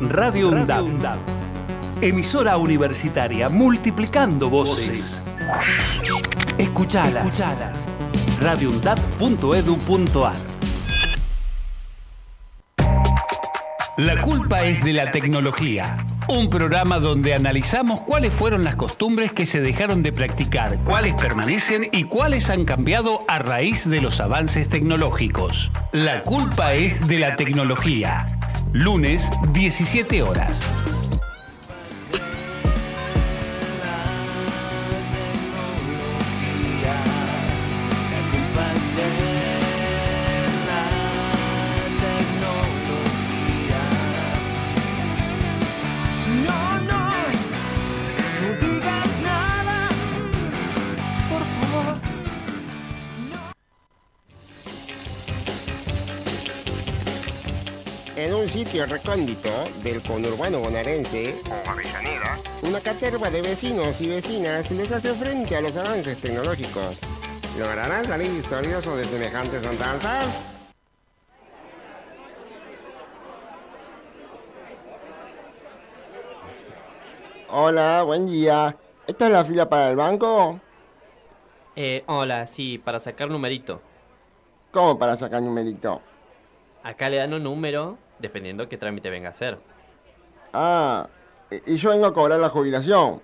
Radio UNDAD. Emisora universitaria multiplicando voces. Escuchalas. Escuchalas. radioundad.edu.ar La culpa es de la tecnología. Un programa donde analizamos cuáles fueron las costumbres que se dejaron de practicar, cuáles permanecen y cuáles han cambiado a raíz de los avances tecnológicos. La culpa es de la tecnología. Lunes, 17 horas. Sitio recóndito del conurbano bonaerense, o Avellaneda, una caterva de vecinos y vecinas les hace frente a los avances tecnológicos. ¿Lograrán salir victoriosos de semejantes andanzas? Hola, buen día. ¿Esta es la fila para el banco? Eh, hola, sí, para sacar numerito. ¿Cómo para sacar numerito? Acá le dan un número dependiendo qué trámite venga a hacer. Ah, y yo vengo a cobrar la jubilación.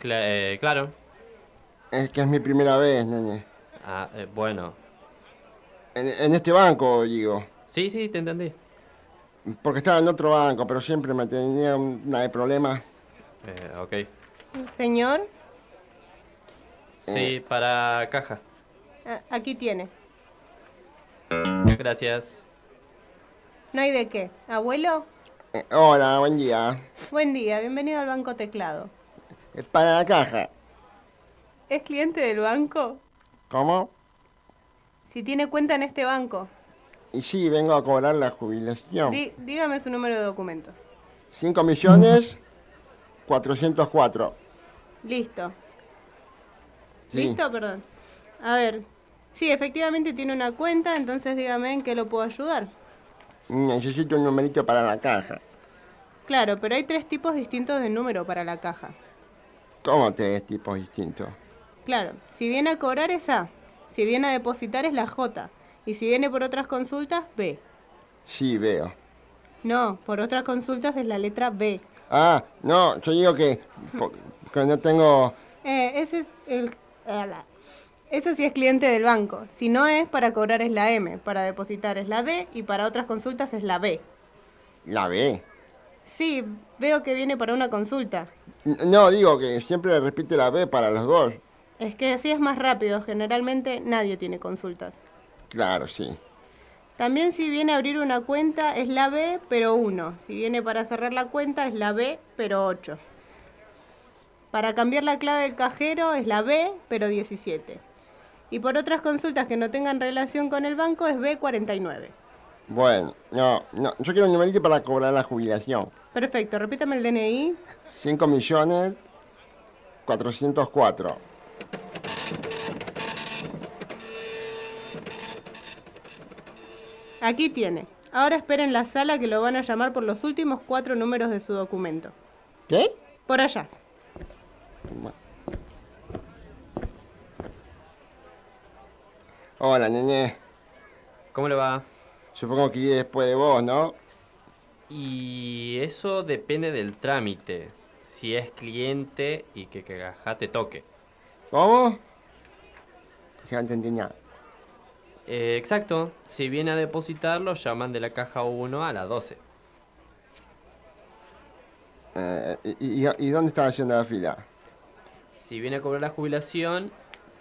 Cla- eh, claro. Es que es mi primera vez, nene. Ah, eh, bueno. En, en este banco, digo. Sí, sí, te entendí. Porque estaba en otro banco, pero siempre me tenía una de problemas. Eh, ok. Señor, Sí, para caja. aquí tiene. Gracias. No hay de qué. Abuelo, Eh, hola, buen día. buen día, bienvenido al Banco Teclado. Es para la caja. ¿Es cliente del banco? ¿Cómo? Si tiene cuenta en este banco, Y sí, vengo a cobrar la jubilación. dígame su número de documento. 5 millones 404. Listo. Sí. ¿Listo? Perdón. A ver. Sí, efectivamente tiene una cuenta, entonces dígame en qué lo puedo ayudar. Necesito un numerito para la caja. Claro, pero hay tres tipos distintos de número para la caja. ¿Cómo tres tipos distintos? Claro, si viene a cobrar es A, si viene a depositar es la J, y si viene por otras consultas, B. Sí, veo. No, por otras consultas es la letra B. Ah, no, yo digo que, que no tengo... Eh, ese es el... Ese sí es cliente del banco. Si no es, para cobrar es la M, para depositar es la D y para otras consultas es la B. La B. Sí, veo que viene para una consulta. No, digo que siempre repite la B para los dos. Es que así es más rápido, generalmente nadie tiene consultas. Claro, sí. También si viene a abrir una cuenta es la B, pero 1. Si viene para cerrar la cuenta es la B, pero 8. Para cambiar la clave del cajero es la B, pero 17. Y por otras consultas que no tengan relación con el banco es B49. Bueno, no, no, yo quiero un numerito para cobrar la jubilación. Perfecto, repítame el DNI. 5 millones 404. Aquí tiene. Ahora espera en la sala que lo van a llamar por los últimos cuatro números de su documento. ¿Qué? Por allá. Hola, nene. ¿Cómo le va? Supongo que iré después de vos, ¿no? Y eso depende del trámite. Si es cliente y que caja te toque. ¿Cómo? Ya no entendí nada. Eh, exacto. Si viene a depositar, lo llaman de la caja 1 a la 12. Eh, y, y- y dónde estaba haciendo la fila? Si viene a cobrar la jubilación,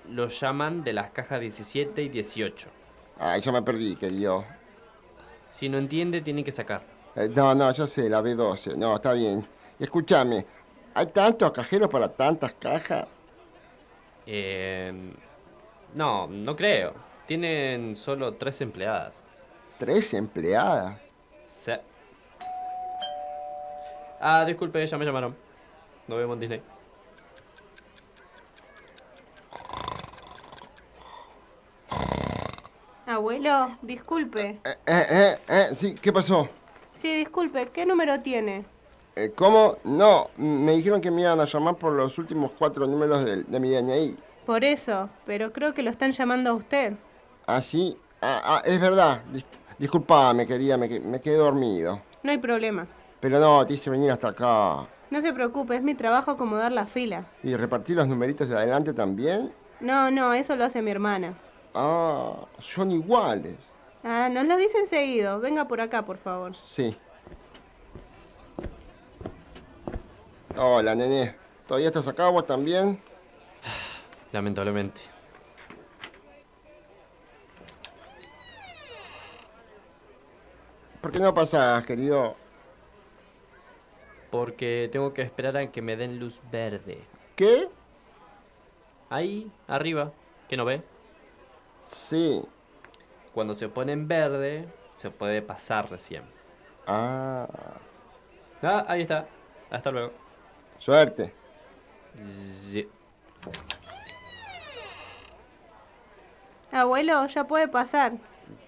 lo llaman de las cajas 17 y 18. Ay, yo me perdí, querido. Si no entiende, tiene que sacar. Eh, no, no, yo sé, la B12. No, está bien. Escúchame, ¿hay tantos cajeros para tantas cajas? Eh, no, no creo. Tienen solo tres empleadas. ¿Tres empleadas? Se- Ah, disculpe, ya me llamaron. Nos vemos en Disney. Abuelo, disculpe. Eh, eh, eh, sí, ¿qué pasó? Sí, disculpe, ¿qué número tiene? Eh, ¿Cómo? No, me dijeron que me iban a llamar por los últimos cuatro números de, de mi DNI. Por eso, pero creo que lo están llamando a usted. ¿Ah, sí? Ah, ah, es verdad. Dis disculpame, querida, me, me quedé dormido. No hay problema. Pero no, te hice venir hasta acá. No se preocupe, es mi trabajo acomodar la fila. ¿Y repartir los numeritos de adelante también? No, no, eso lo hace mi hermana. Ah, son iguales. Ah, nos lo dicen seguido. Venga por acá, por favor. Sí. Hola, nene. ¿Todavía estás acá vos también? Lamentablemente. ¿Por qué no pasás, querido? Porque tengo que esperar a que me den luz verde. ¿Qué? Ahí, arriba, que no ve. Sí. Cuando se pone en verde, se puede pasar recién. Ah, Ah, ahí está. Hasta luego. suerte. Sí. Abuelo, ya puede pasar.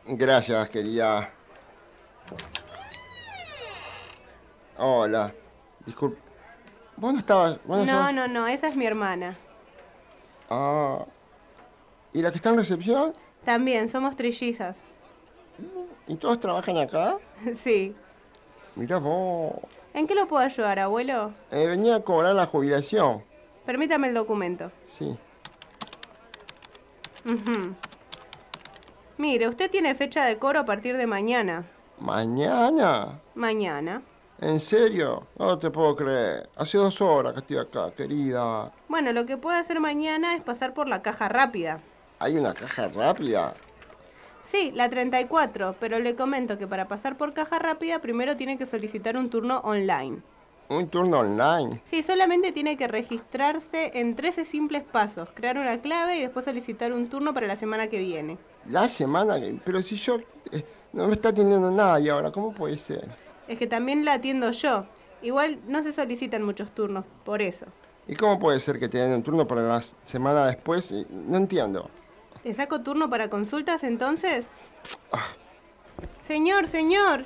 Gracias, querida. Hola. Disculpe. ¿Vos no estabas? vos no No, estabas- no, no, esa es mi hermana. Ah. ¿Y la que está en recepción? También, somos trillizas. ¿Y todos trabajan acá? sí. Mirá vos. ¿En qué lo puedo ayudar, abuelo? Eh, venía a cobrar la jubilación. Permítame el documento. Sí. Ujú. Mire, usted tiene fecha de cobro a partir de mañana. ¿Mañana? Mañana. ¿En serio? No te puedo creer. Hace dos horas que estoy acá, querida. Bueno, lo que puede hacer mañana es pasar por la caja rápida. ¿Hay una caja rápida? Sí, la 34, pero le comento que para pasar por caja rápida primero tiene que solicitar un turno online. ¿Un turno online? Sí, solamente tiene que registrarse en 13 simples pasos, crear una clave y después solicitar un turno para la semana que viene. La semana que... Pero si yo... eh, no me está atendiendo nadie ahora, ¿cómo puede ser? Es que también la atiendo yo. Igual no se solicitan muchos turnos, por eso. ¿Y cómo puede ser que te den un turno para la semana después? Y- No entiendo. ¿Le saco turno para consultas entonces? Señor, señor.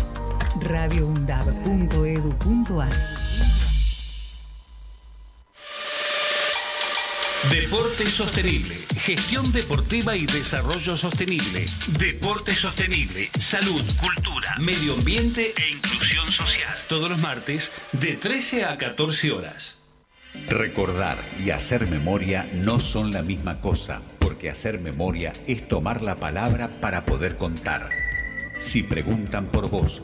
radioundab.edu.ar Deporte sostenible, gestión deportiva y desarrollo sostenible. Deporte sostenible, salud, cultura, medio ambiente e inclusión social. Todos los martes de 13 a 14 horas. Recordar y hacer memoria no son la misma cosa, porque hacer memoria es tomar la palabra para poder contar. Si preguntan por vos,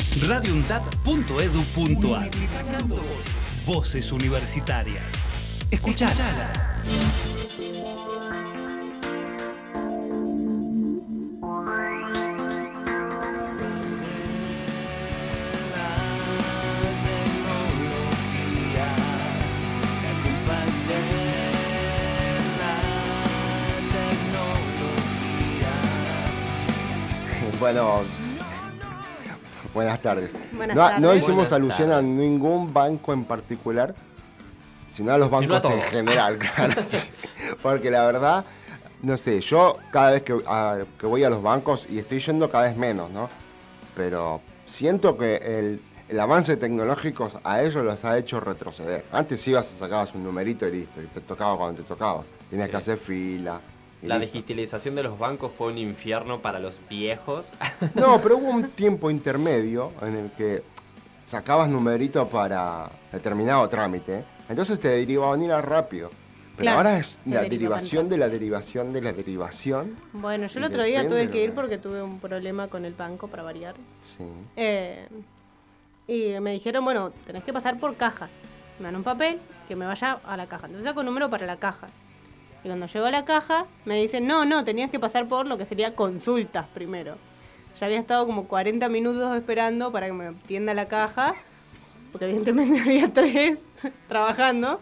radioundap.edu.ar Voces universitarias. Escuchalas. Bueno, buenas tardes. Buenas no, no tardes. hicimos Buenas alusión a ningún banco en particular, sino a los Sino a bancos en general, claro. Porque la verdad, no sé, yo cada vez que, a- que voy a los bancos, y estoy yendo cada vez menos, ¿no? Pero siento que el, el avance tecnológico a ellos los ha hecho retroceder. Antes ibas y sacabas un numerito y listo, y te tocaba cuando te tocaba. Tenías Sí. que hacer fila. Y La listo. digitalización de los bancos fue un infierno para los viejos. No, pero hubo un tiempo intermedio en el que sacabas numerito para determinado trámite. Entonces te derivaban ir a rápido. Pero Claro, ahora es la derivación de la derivación de la derivación. Bueno, yo el Y otro día tuve que ir que- porque tuve un problema con el banco para variar. Sí. Eh, y me dijeron, bueno, tenés que pasar por caja. Me dan un papel que me vaya a la caja. Entonces saco un número para la caja. Y cuando llego a la caja, me dicen, no, no, tenías que pasar por lo que sería consultas primero. Ya había estado como 40 minutos esperando para que me atienda la caja, porque evidentemente había tres trabajando.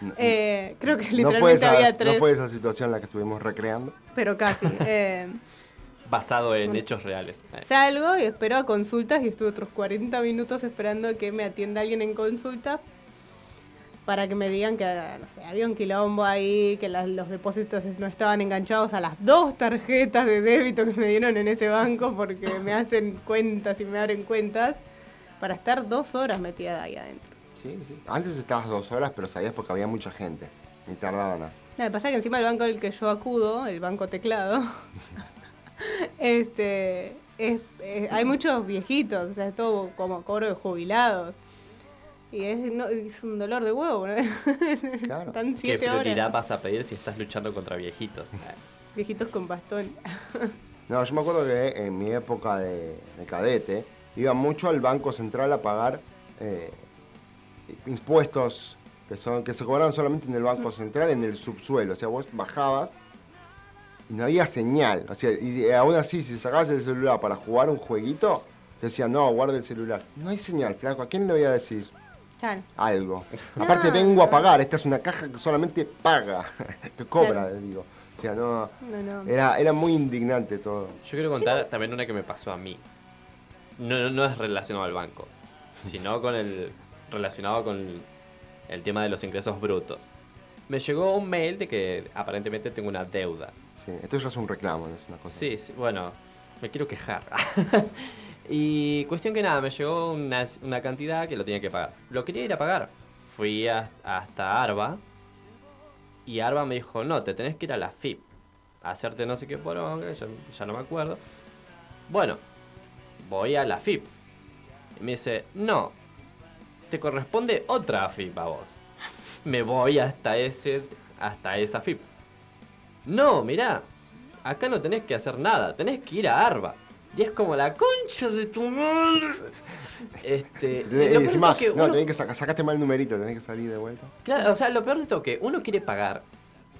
No, Eh, creo que no, fue literalmente esa, había no tres, fue esa situación la que estuvimos recreando. pero casi. Eh, basado en hechos reales. Eh, Salgo y espero a consultas y estuve otros 40 minutos esperando que me atienda alguien en consulta para que me digan que no sé, había un quilombo ahí, que las- los depósitos no estaban enganchados a las dos tarjetas de débito que me dieron en ese banco porque me hacen cuentas y me abren cuentas para estar dos horas metida ahí adentro. Sí, sí. Antes estabas dos horas, pero sabías porque había mucha gente. Ni tardaba nada. Lo que pasa es que encima el banco al que yo acudo, el banco teclado, este, es- es- hay muchos viejitos, o sea, es todo como cobro de jubilados. Y es, no, es un dolor de huevo, ¿no? Claro. Están ¿Qué siete prioridad horas. vas a pedir si estás luchando contra viejitos? Viejitos con bastón. No, yo me acuerdo que en mi época de, de cadete iba mucho al Banco Central a pagar eh, impuestos que, son, que se cobraban solamente en el Banco Central, en el subsuelo. O sea, vos bajabas y no había señal. O sea, y aún así, si sacabas el celular para jugar un jueguito, te decían, no, guarda el celular. No hay señal, flaco. ¿A quién le voy a decir Claro. algo? Aparte, vengo a pagar. Esta es una caja que solamente paga, que cobra, Claro. digo. O sea, no... No, no. Era, era muy indignante todo. Yo quiero contar también una que me pasó a mí. No, no, no es relacionado al banco, sino con el relacionado con el tema de los ingresos brutos. Me llegó un mail de que aparentemente tengo una deuda. Sí, esto ya es un reclamo, no es una cosa. Sí, sí, bueno, me quiero quejar. Y cuestión que nada, me llegó una, una cantidad que lo tenía que pagar. Lo quería ir a pagar. Fui hasta Arba y Arba me dijo, no, te tenés que ir a la FIP. hacerte no sé qué poronga, ya, ya no me acuerdo. Bueno, voy a la FIP. Y me dice, no, te corresponde otra FIP a vos. Me voy hasta ese, hasta esa FIP. No, mirá, acá no tenés que hacer nada, tenés que ir a ARBA. Y es como la concha de tu madre. Este, lo peor todo es que no, uno- tenés que sacar, sacaste mal el numerito, tenés que salir de vuelta. Claro, o sea, lo peor de todo que uno quiere pagar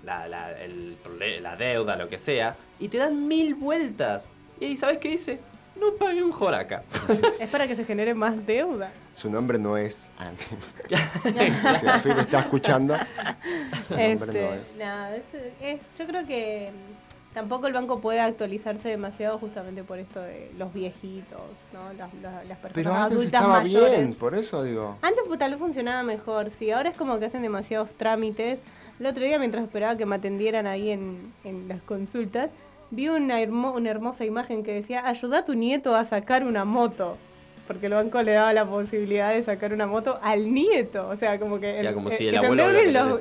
la, la, el prole- la deuda, lo que sea, y te dan mil vueltas. Y ahí, ¿sabes qué dice? No pague un joraca. Es para que se genere más deuda. Su nombre no es si está escuchando, su nombre no Este, es. no, es- es- yo creo que tampoco el banco puede actualizarse demasiado justamente por esto de los viejitos, ¿no? Las, las- las personas Pero antes adultas estaba mayores. bien, por eso digo. Antes pues, tal vez funcionaba mejor, sí. Ahora es como que hacen demasiados trámites. El otro día, mientras esperaba que me atendieran ahí en, en las consultas, vi una, hermo- una hermosa imagen que decía, ayuda a tu nieto a sacar una moto. Porque el banco le daba la posibilidad de sacar una moto al nieto. O sea, como que, Ya, como eh, si el que abuelo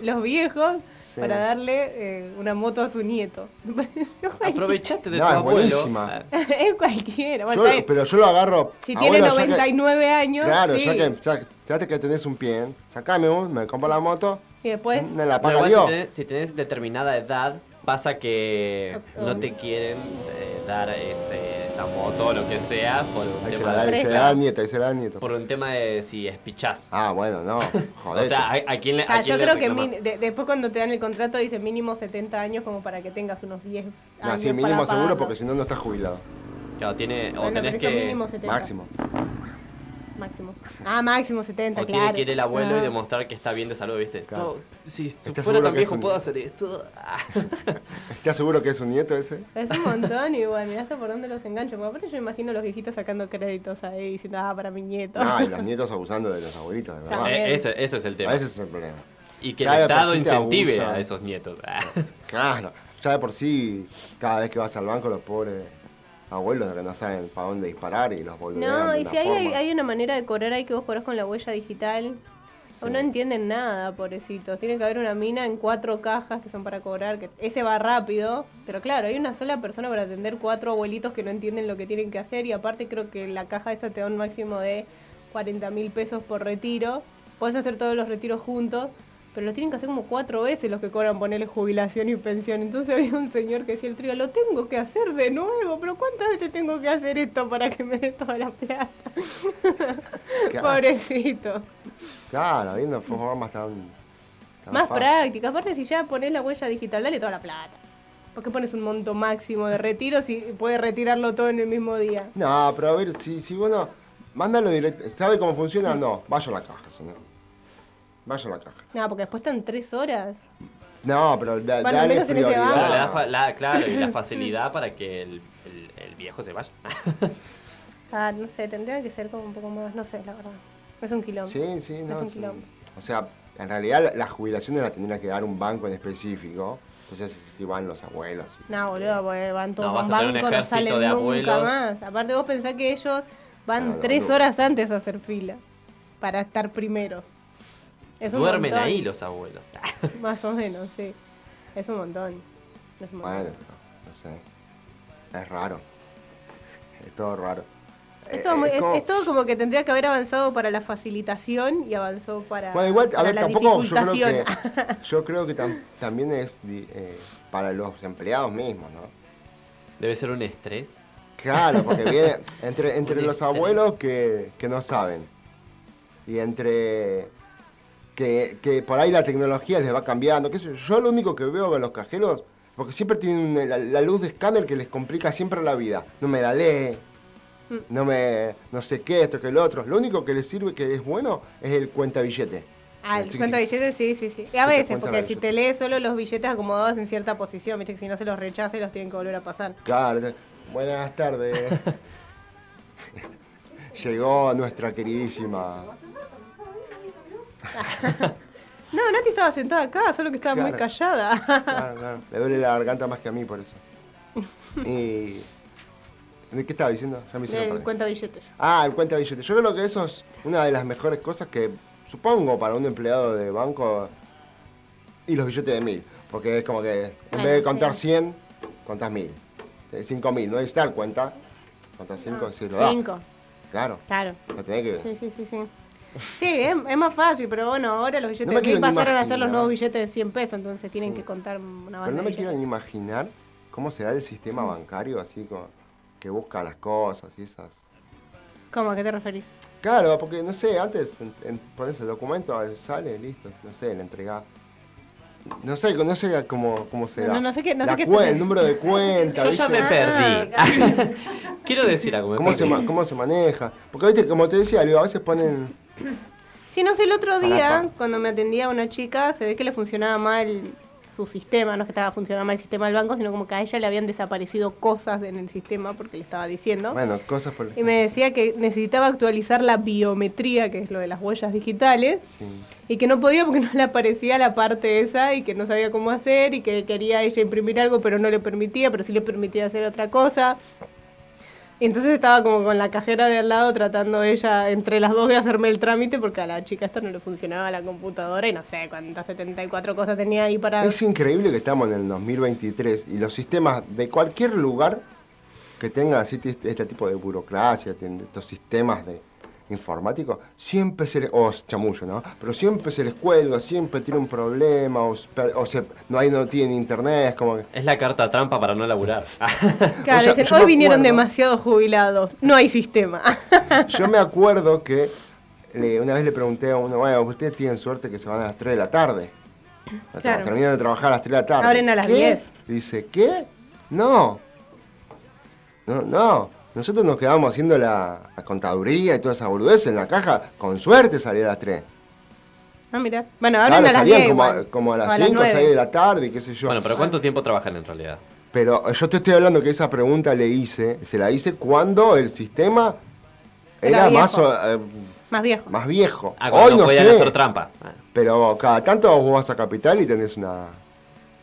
los, viejos Sí. para darle eh, una moto a su nieto. Aprovechate de No, tu es abuelo. buenísima. Ah, es cualquiera. Bueno, Yo- pero yo lo agarro. si ah, tiene bueno, ya que- 99 años, Claro, sí. ya que ya, ya que tenés un pie, sacame un, me compro la moto, Y después... me la paga si, tenés, si tenés determinada edad, pasa que no te quieren eh, dar ese, esa moto o lo que sea por un Ahí se tema la da, de, ahí se la da al nieto, ahí se la da al nieto. por un tema de si es pichás. Ah, bueno, no, joder. o sea, ¿a, a quién le, a Ah, quién yo le creo que reclamás? min- de- después cuando te dan el contrato dice mínimo 70 años como para que tengas unos 10 años. no, sí, mínimo para seguro pagarlo. porque si no, no estás jubilado. Claro, tiene, o Bueno, tenés que... mínimo 70. Máximo. Máximo. Ah, máximo 70, O claro. que ir el abuelo y Ah. demostrar que está bien de salud, ¿viste? Claro. No, si ¿Estás fuera tan que es viejo un- puedo hacer esto. Ah. ¿Estás seguro que es un nieto ese? Es un montón igual, mirá hasta por dónde los engancho. Porque aparte yo imagino a los viejitos sacando créditos ahí diciendo, ah, para mi nieto. No, y los nietos abusando de los abuelitos, de verdad. Eh, ese, ese es el tema. Ese es el problema. Y que Ya el Estado incentive a esos nietos. Ah. Claro, ya de por sí, cada vez que vas al banco, los pobres abuelos que no saben para dónde disparar y los boludean No, y si hay, hay, una manera de cobrar ahí que vos cobrás con la huella digital, o Sí. no entienden nada, pobrecitos. Tiene que haber una mina en cuatro cajas que son para cobrar, que ese va rápido, pero claro, hay una sola persona para atender cuatro abuelitos que no entienden lo que tienen que hacer y aparte creo que la caja esa te da un máximo de 40 mil pesos por retiro. Puedes hacer todos los retiros juntos, pero lo tienen que hacer como cuatro veces los que cobran ponerle jubilación y pensión. Entonces había un señor que decía el trío, lo tengo que hacer de nuevo, pero ¿cuántas veces tengo que hacer esto para que me dé toda la plata? Claro. Pobrecito. Claro, habiendo formas tan. tan Más fácil. práctica. Aparte, si ya pones la huella digital, dale toda la plata. ¿Por qué pones un monto máximo de retiro si puedes retirarlo todo en el mismo día? No, pero a ver, si, si bueno, mándalo directo. ¿Sabe cómo funciona? No, vaya a la caja, señor. Vaya a la caja. No, porque después están tres horas. No, pero da- Bueno, dale menos prioridad. Fa- la- claro, y la facilidad para que el, el- el viejo se vaya. Ah, no sé, tendría que ser como un poco más, no sé, la verdad. Es un quilombo. Sí, sí, Es no. un sí. quilombo. O sea, en realidad la- las jubilaciones las tendría que dar un banco en específico. Entonces, si van los abuelos. No, boludo, porque van todos No, vas a tener un banco, no ejército salen de nunca abuelos. más. Aparte vos pensás que ellos van No, no, tres no. horas antes a hacer fila para estar primeros. Es un Duermen montón. ahí los abuelos. Más o menos, sí. Es un montón. Es un montón. Bueno, no sé. Es raro. Es todo raro. Es Eh, muy- es es- como- es todo como que tendría que haber avanzado para la facilitación y avanzó para, Bueno, igual, a ver, tampoco yo creo que, dificultación. yo creo que tam- también es eh, para los empleados mismos, ¿no? Debe ser un estrés. Claro, porque viene entre, entre los estrés. abuelos que, que no saben y entre que, que por ahí la tecnología les va cambiando. qué sé yo. lo único que veo con los cajeros, porque siempre tienen la, la luz de escáner que les complica siempre la vida. No me la lee, Mm. no me no sé qué, esto que lo otro. Lo único que les sirve que es bueno es el cuenta billete. Ah, el cuenta billetes, sí, sí, sí. Y a veces, porque si te lees solo los billetes acomodados en cierta posición, viste que si no se los rechaza y los tienen que volver a pasar. Claro, buenas tardes. Llegó nuestra queridísima. No, Nati estaba sentada acá, solo que estaba muy callada. Claro, claro. Le duele la garganta más que a mí por eso. Y. ¿De qué estaba diciendo? Ya me hicieron El perder. cuenta billetes. Ah, el cuenta billete. Yo creo que eso es una de las mejores cosas que supongo para un empleado de banco y los billetes de mil. Porque es como que en vez de contar sí. 100, contás mil. Tenés cinco mil, no dar cuenta. Contás cinco, sí lo da. Cinco, Claro, claro. lo tenés que... Sí, sí, sí, sí. Sí, es, es más fácil, pero bueno, ahora los billetes No de mil pasaron a ser los nuevos billetes de 100 pesos, entonces tienen Sí. que contar una banda Pero no me quiero ni imaginar cómo será el sistema bancario así como que busca las cosas y esas. ¿Cómo? ¿A qué te referís? Claro, porque no sé, antes en- en- pones el documento, sale, listo, no sé, le entregás. No sé, no sé cómo, cómo será. No, no sé qué- no sé qué el número de cuenta, Yo ya me perdí. Quiero decir algo. ¿Cómo se, perdí. ma- ¿Cómo se maneja? Porque, viste, como te decía, digo, a veces ponen... Sí, no sé, el otro día, cuando me atendía una chica, se ve que le funcionaba mal su sistema, no es que estaba funcionando mal el sistema del banco, sino como que a ella le habían desaparecido cosas en el sistema porque le estaba diciendo. Bueno, cosas por... Y me decía que necesitaba actualizar la biometría, que es lo de las huellas digitales, Sí. y que no podía porque no le aparecía la parte esa y que no sabía cómo hacer y que quería ella imprimir algo pero no le permitía, pero sí le permitía hacer otra cosa. Entonces estaba como con la cajera de al lado tratando ella entre las dos de hacerme el trámite porque a la chica esta no le funcionaba la computadora y no sé cuántas 74 cosas tenía ahí para... Es increíble que estamos en el 2023 y los sistemas de cualquier lugar que tenga así este tipo de burocracia, estos sistemas de informáticos, siempre se les, o es chamullo, ¿no? Pero siempre se les cuelga, siempre tiene un problema, o, o se- no hay no tienen internet, es como que... Es la carta trampa para no laburar. Claro, o sea, dicen, hoy vinieron acuerdo- demasiado jubilados, no hay sistema. Yo me acuerdo que le- una vez le pregunté a uno, bueno, ustedes tienen suerte que se van a las 3 de la tarde. Claro. Terminan de trabajar a las 3 de la tarde. Abren a las ¿Qué? 10. Dice, ¿qué? No. No, no. Nosotros nos quedamos haciendo la, la contaduría y toda esa boludez en la caja. Con suerte salía a las 3. ah, mira. Bueno, abren Claro, a las salían 10 como, a, como a las 5 o 6 9. de la tarde y qué sé yo. Bueno, pero ¿cuánto tiempo trabajan en realidad? Pero yo te estoy hablando que esa pregunta le hice, se la hice cuando el sistema Era era, más, viejo. eh, Más viejo. más viejo. Ah, Hoy no podían sé. hacer trampa. Pero cada tanto vos vas a Capital y tenés una,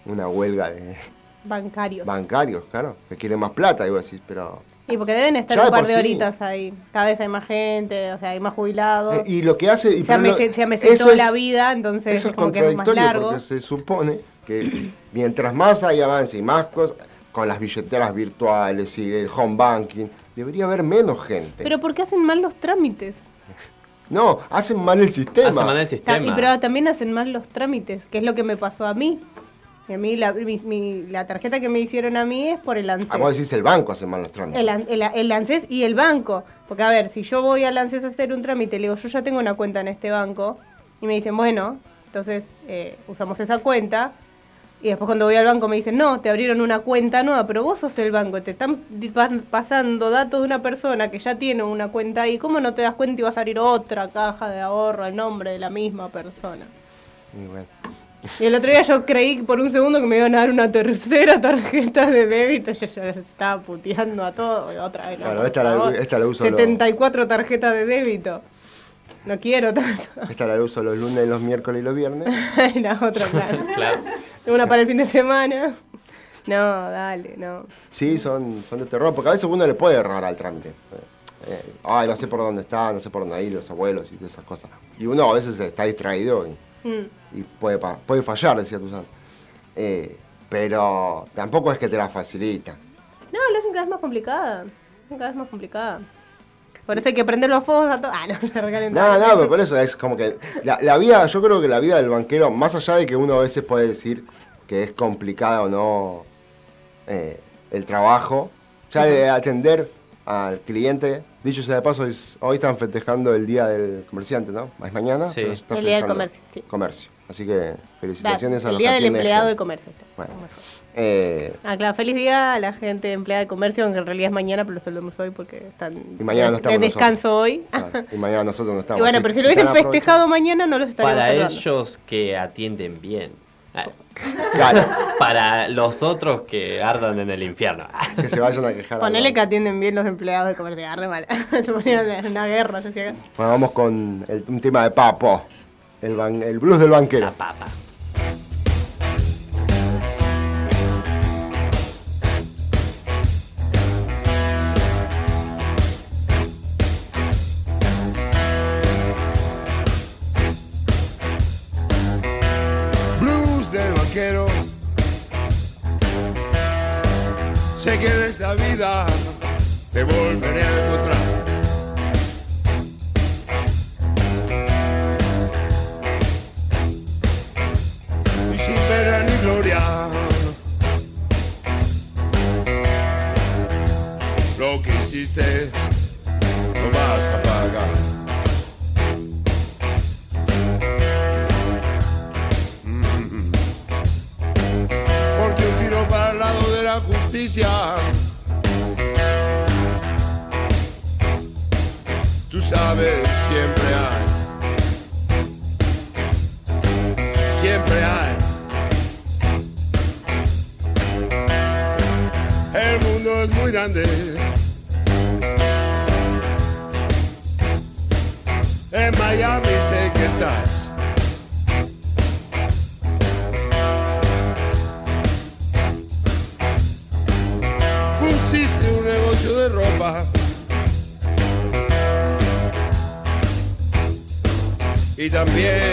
una huelga de Bancarios. bancarios, claro, que quieren más plata, y vos decís, pero... Y porque deben estar Ya un de par de sí. horitas ahí. Cada vez hay más gente, o sea, hay más jubilados. Eh, y lo que hace... Y se, pero lo- amese- se es- la vida, entonces Eso es como que es más largo. porque se supone que mientras más hay avance y más cosas, con las billeteras virtuales y el home banking, debería haber menos gente. Pero ¿por qué hacen mal los trámites? no, hacen mal el sistema. Hace mal el Ta- sistema. y pero también hacen mal los trámites, que es lo que me pasó a mí. Y a mí la, mi- mi- la tarjeta que me hicieron a mí es por el ANSES. Ah, vos decís el banco hace mal los trámites. El, el, el ANSES y el banco. Porque, a ver, si yo voy al ANSES a hacer un trámite, le digo, yo ya tengo una cuenta en este banco, y me dicen, bueno, entonces eh, usamos esa cuenta, y después cuando voy al banco me dicen, no, te abrieron una cuenta nueva, pero vos sos el banco, te están pasando datos de una persona que ya tiene una cuenta ahí, ¿cómo no te das cuenta y vas a abrir otra caja de ahorro al nombre de la misma persona? Y bueno. Y el otro día yo creí por un segundo que me iban a dar una tercera tarjeta de débito. Yo ya les estaba puteando a todos. Otra vez. por esta la- esta la uso lo- 74 tarjetas de débito. No quiero tanto. Esta la uso los lunes, los miércoles y los viernes. Y la otra, claro. Claro. Tengo una para el fin de semana. No, dale, no. Sí, son, son de terror, porque a veces uno le puede errar al trámite. Eh, eh, ay, no sé por dónde está, no sé por dónde ir, los abuelos y esas cosas. Y uno a veces está distraído y, Mm. y puede, puede fallar, decía Tuzán. Eh, pero tampoco es que te la facilita. No, la hacen cada vez más complicada. Cada vez más complicada. Por eso hay que prender los fuegos a todos. Ah, no, se regalen No, no, pero por eso es como que la, la vida, yo creo que la vida del banquero, más allá de que uno a veces puede decir que es complicada o no eh, el trabajo, ya de atender al cliente, dicho sea de paso, es- hoy están festejando el Día del Comerciante, ¿no? Es mañana, Sí. pero se está El Día del Comercio, sí. Comercio. Así que felicitaciones a el los día del empleado de comercio. está. Bueno. Mejor. Eh, Ah, claro, feliz día a la gente empleada de comercio, aunque en realidad es mañana, pero lo saludamos hoy porque están Y mañana no de- estamos de descanso hoy. claro, y mañana nosotros no estamos. y bueno, así pero si lo hubiesen festejado mañana, no los estaríamos Para saludando. ellos que atienden bien. Claro, Para los otros que ardan en el infierno. Que se vayan a quejar. Ponele que atienden bien los empleados de comercio. Arre mal. Se ponían en una guerra. Se Bueno, vamos con el- un tema de papo. El, ban- el blues del banquero. La papa. Sé que en esta vida te volveré a encontrar. Y sin pena ni gloria. Lo que hiciste justicia. Tú sabes, siempre hay. Siempre hay. El mundo es muy grande. Y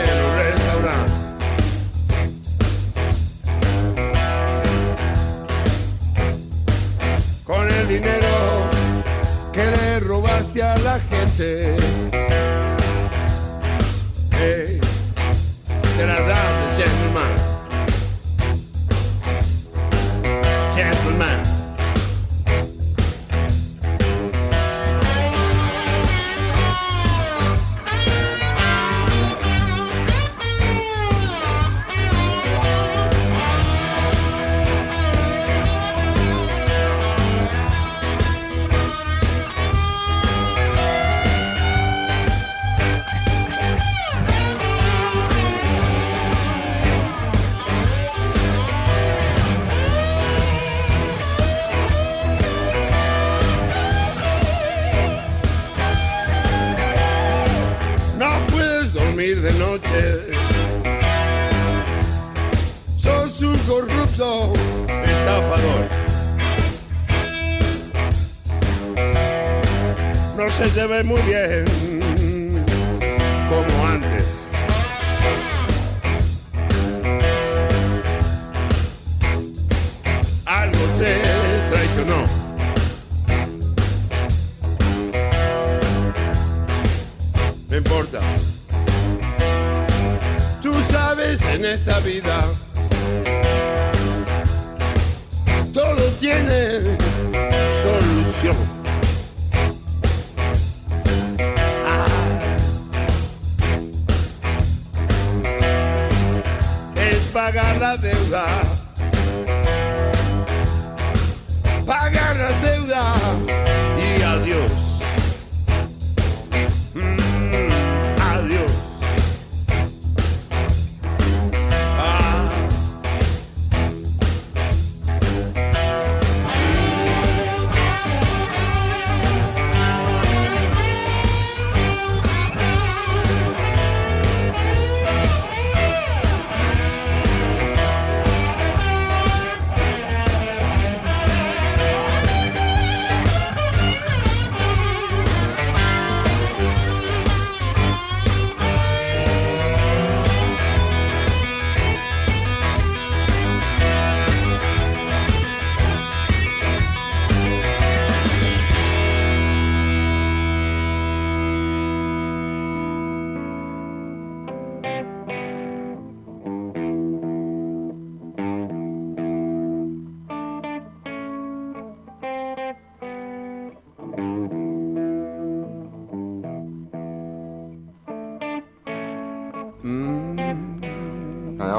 se te ve muy bien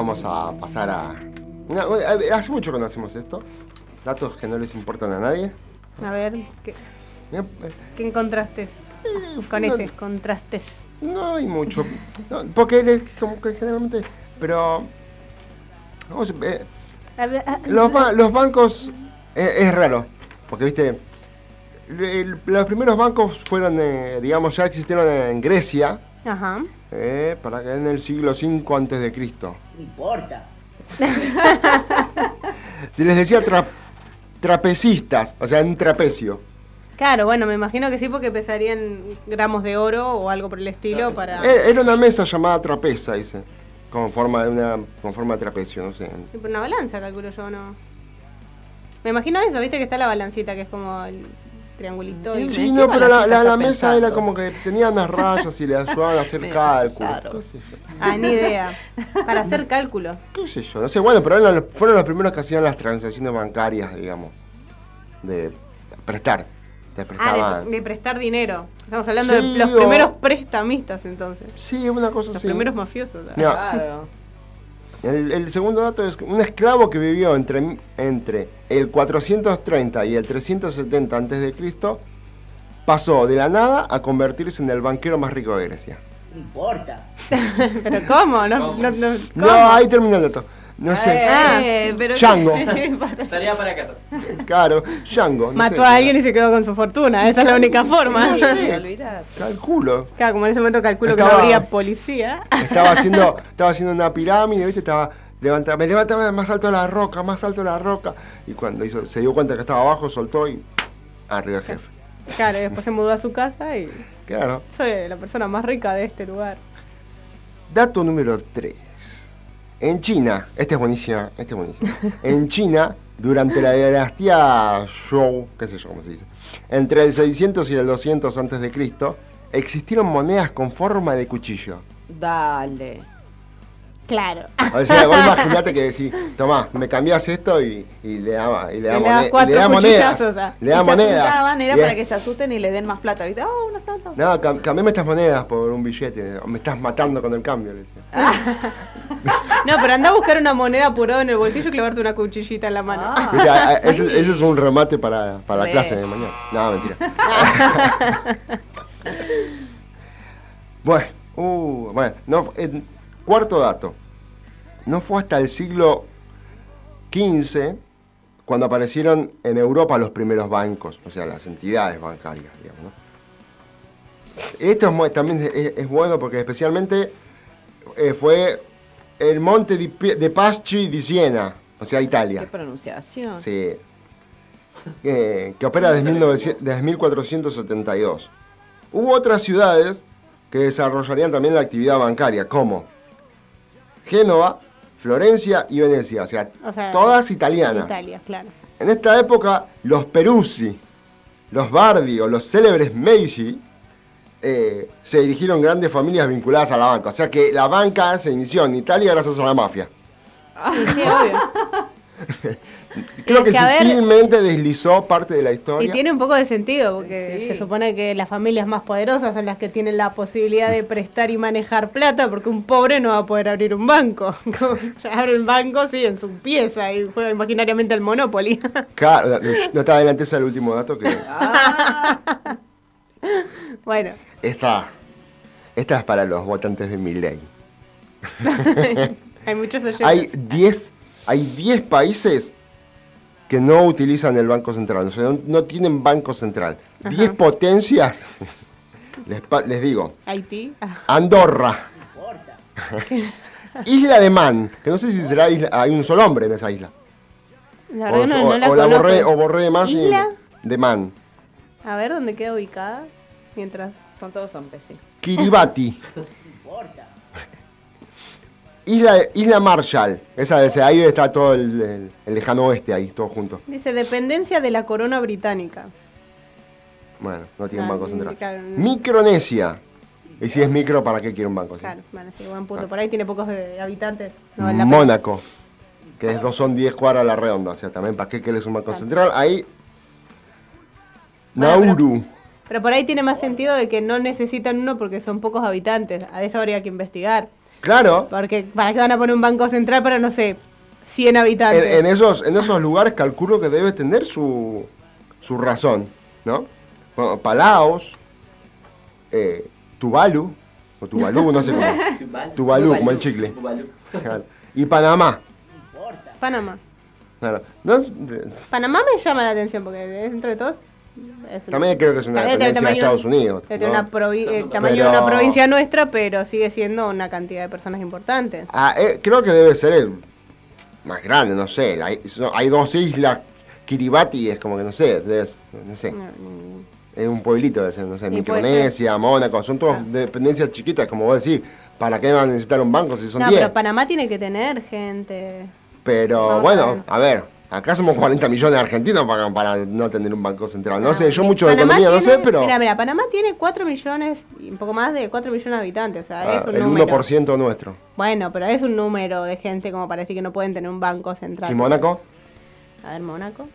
vamos a pasar a. una- hace mucho que no hacemos esto. Datos que no les importan a nadie. A ver, ¿qué, qué encontraste eh, con no- ese contrastes? No hay mucho. No, porque es como que generalmente. Pero. vamos, eh, ah, los, ba- los bancos. eh, es raro. Porque, viste. el- los primeros bancos fueron, eh, digamos, ya existieron en Grecia. Ajá. Eh, para que en el siglo V antes de Cristo. No importa. Se les decía tra- trapecistas, o sea, un trapecio. Claro, bueno, me imagino que sí, porque pesarían gramos de oro o algo por el estilo para. Eh, Era una mesa llamada trapeza, dice. Con forma de una con forma de trapecio, no sé. Una balanza, calculo yo, ¿no? Me imagino eso, viste que está la balancita, que es como el triangulito. y- Sí, ¿Qué no, pero la, la- mesa era como que tenía unas rayas y le ayudaban a hacer cálculos. claro. Ah, ni idea. Para hacer cálculo. qué sé yo, no sé, bueno, pero eran los- fueron los primeros que hacían las transacciones bancarias, digamos, de prestar. Te Ah, prestaban. de, de prestar dinero. Estamos hablando Sí, de los o- primeros prestamistas entonces. Sí, una cosa Los así. primeros mafiosos. Claro. El, el segundo dato es que un esclavo que vivió entre, entre el 430 y el 370 a.C. pasó de la nada a convertirse en el banquero más rico de Grecia. No importa. Pero ¿cómo? No, no, no, No, ¿cómo? ahí termina el dato. No sé. Eh, pero Chango. Para- Tarea para casa. Claro, Django. no Mató sé. a alguien y se quedó con su fortuna. Esa es la única forma. No sé. Calculo. Claro, como en ese momento calculo que Estaba- no habría policía. Estaba haciendo, estaba haciendo una pirámide, ¿viste? Estaba levantando, me levantaba más alto de la roca, más alto de la roca. Y cuando hizo, se dio cuenta que estaba abajo, soltó y arriba el jefe. Claro, y después se mudó a su casa y Claro. soy la persona más rica de este lugar. Dato número 3. En China, este es buenísima, este es buenísimo. En China, durante la dinastía Zhou, qué sé yo cómo se dice, entre el 600 y el 200 antes de Cristo, existieron monedas con forma de cuchillo. Dale. Claro. O sea, vos imaginate que decís, tomá, me cambiás esto y, y le da, y le da, moneda- le da monedas. cuchillazos, ah. Le da asustaban, era para que se asusten y les den más plata, ¿viste? Oh, una santa. No, cam- cambiame estas monedas por un billete. Me estás matando con el cambio, le decía. No, pero anda a buscar una moneda apurado en el bolsillo y clavarte una cuchillita en la mano. Ah. Viste, a- a- ese, ese es un remate para, para la clase de mañana. No, mentira. bueno, uh, bueno no, en- cuarto dato. No fue hasta el siglo XV cuando aparecieron en Europa los primeros bancos, o sea, las entidades bancarias, digamos. ¿no? Esto es también es, es bueno porque especialmente eh, fue el monte Pi- de Paschi di Siena, o sea, Italia. Qué pronunciación. Sí. Eh, que opera desde, 1900 desde 1472. Hubo otras ciudades que desarrollarían también la actividad bancaria, como Génova, Florencia y Venecia, o sea, O sea, todas italianas. Italia, claro. En esta época, los Peruzzi, los Bardi o los célebres Medici eh, se dirigieron grandes familias vinculadas a la banca. O sea que la banca se inició en Italia gracias a la mafia. Sí, sí, obvio. Creo que que, a ver- sutilmente deslizó parte de la historia. Y tiene un poco de sentido, porque Sí. se supone que las familias más poderosas son las que tienen la posibilidad de prestar y manejar plata, porque un pobre no va a poder abrir un banco. Como, o sea, abre un banco, sí, en su pieza y juega imaginariamente al Monopoly. Claro, no te adelantes al último dato que bueno, esta, esta es para los votantes de Milley. hay muchos oyentes. Hay 10 hay 10 países que no utilizan el Banco Central, o sea, no, no tienen Banco Central. 10 potencias, les, digo, Haití. Andorra, Isla de Man, que no sé si será isla, hay un solo hombre en esa isla. la O, no, o- no la o la borré, o borré de más y- ¿Isla? de Man. A ver dónde queda ubicada. Mientras. Son todos hombres, sí. Kiribati. Isla, Isla Marshall, esa de ahí está todo el, el- el lejano oeste ahí, todo junto. Dice dependencia de la corona británica. Bueno, no tiene Ah, banco central. claro. Micronesia. Y si es micro, ¿para qué quiere un banco? sí? Claro, bueno, sí, buen punto. Por ahí tiene pocos eh, habitantes. No vale la. Mónaco, que es, son 10 cuadras a la redonda, o sea, también para qué quieres un banco central. Ahí, Bueno, pero- Nauru. Pero por ahí tiene más sentido de que no necesitan uno porque son pocos habitantes. A eso habría que investigar. Claro, Porque ¿para qué van a poner un banco central para, no sé, 100 habitantes? en, en esos, en esos lugares calculo que debe tener su, su razón, ¿no? Bueno, Palaos, eh, Tuvalu, o Tuvalu, no sé cómo. Tuvalu, como el chicle. Claro. Y Panamá. Panamá. Claro. No, de- Panamá me llama la atención porque dentro de todos... también creo que es una dependencia de Estados Unidos. debe tener ¿no? una provi- el tamaño de una provincia nuestra, pero sigue siendo una cantidad de personas importantes. Ah, eh, creo que debe ser el más grande, no sé. Hay, dos islas, Kiribati es como que no sé, debe no sé. Es un pueblito, debe ser, no sé, Micronesia, Mónaco, son todas dependencias chiquitas, como vos decís. ¿Para qué van a necesitar un banco si son no, 10? pero Panamá tiene que tener gente. Pero No, bueno, bueno. a ver, Acá somos 40 millones de argentinos para, para no tener un banco central. No sé, yo mucho de economía no sé, tiene- pero Mira, mira, Panamá tiene 4 millones, un poco más de 4 millones de habitantes, o sea, ah, es un el número. 1% nuestro. Bueno, pero es un número de gente como para decir que no pueden tener un banco central. ¿Y Mónaco? A ver, Mónaco,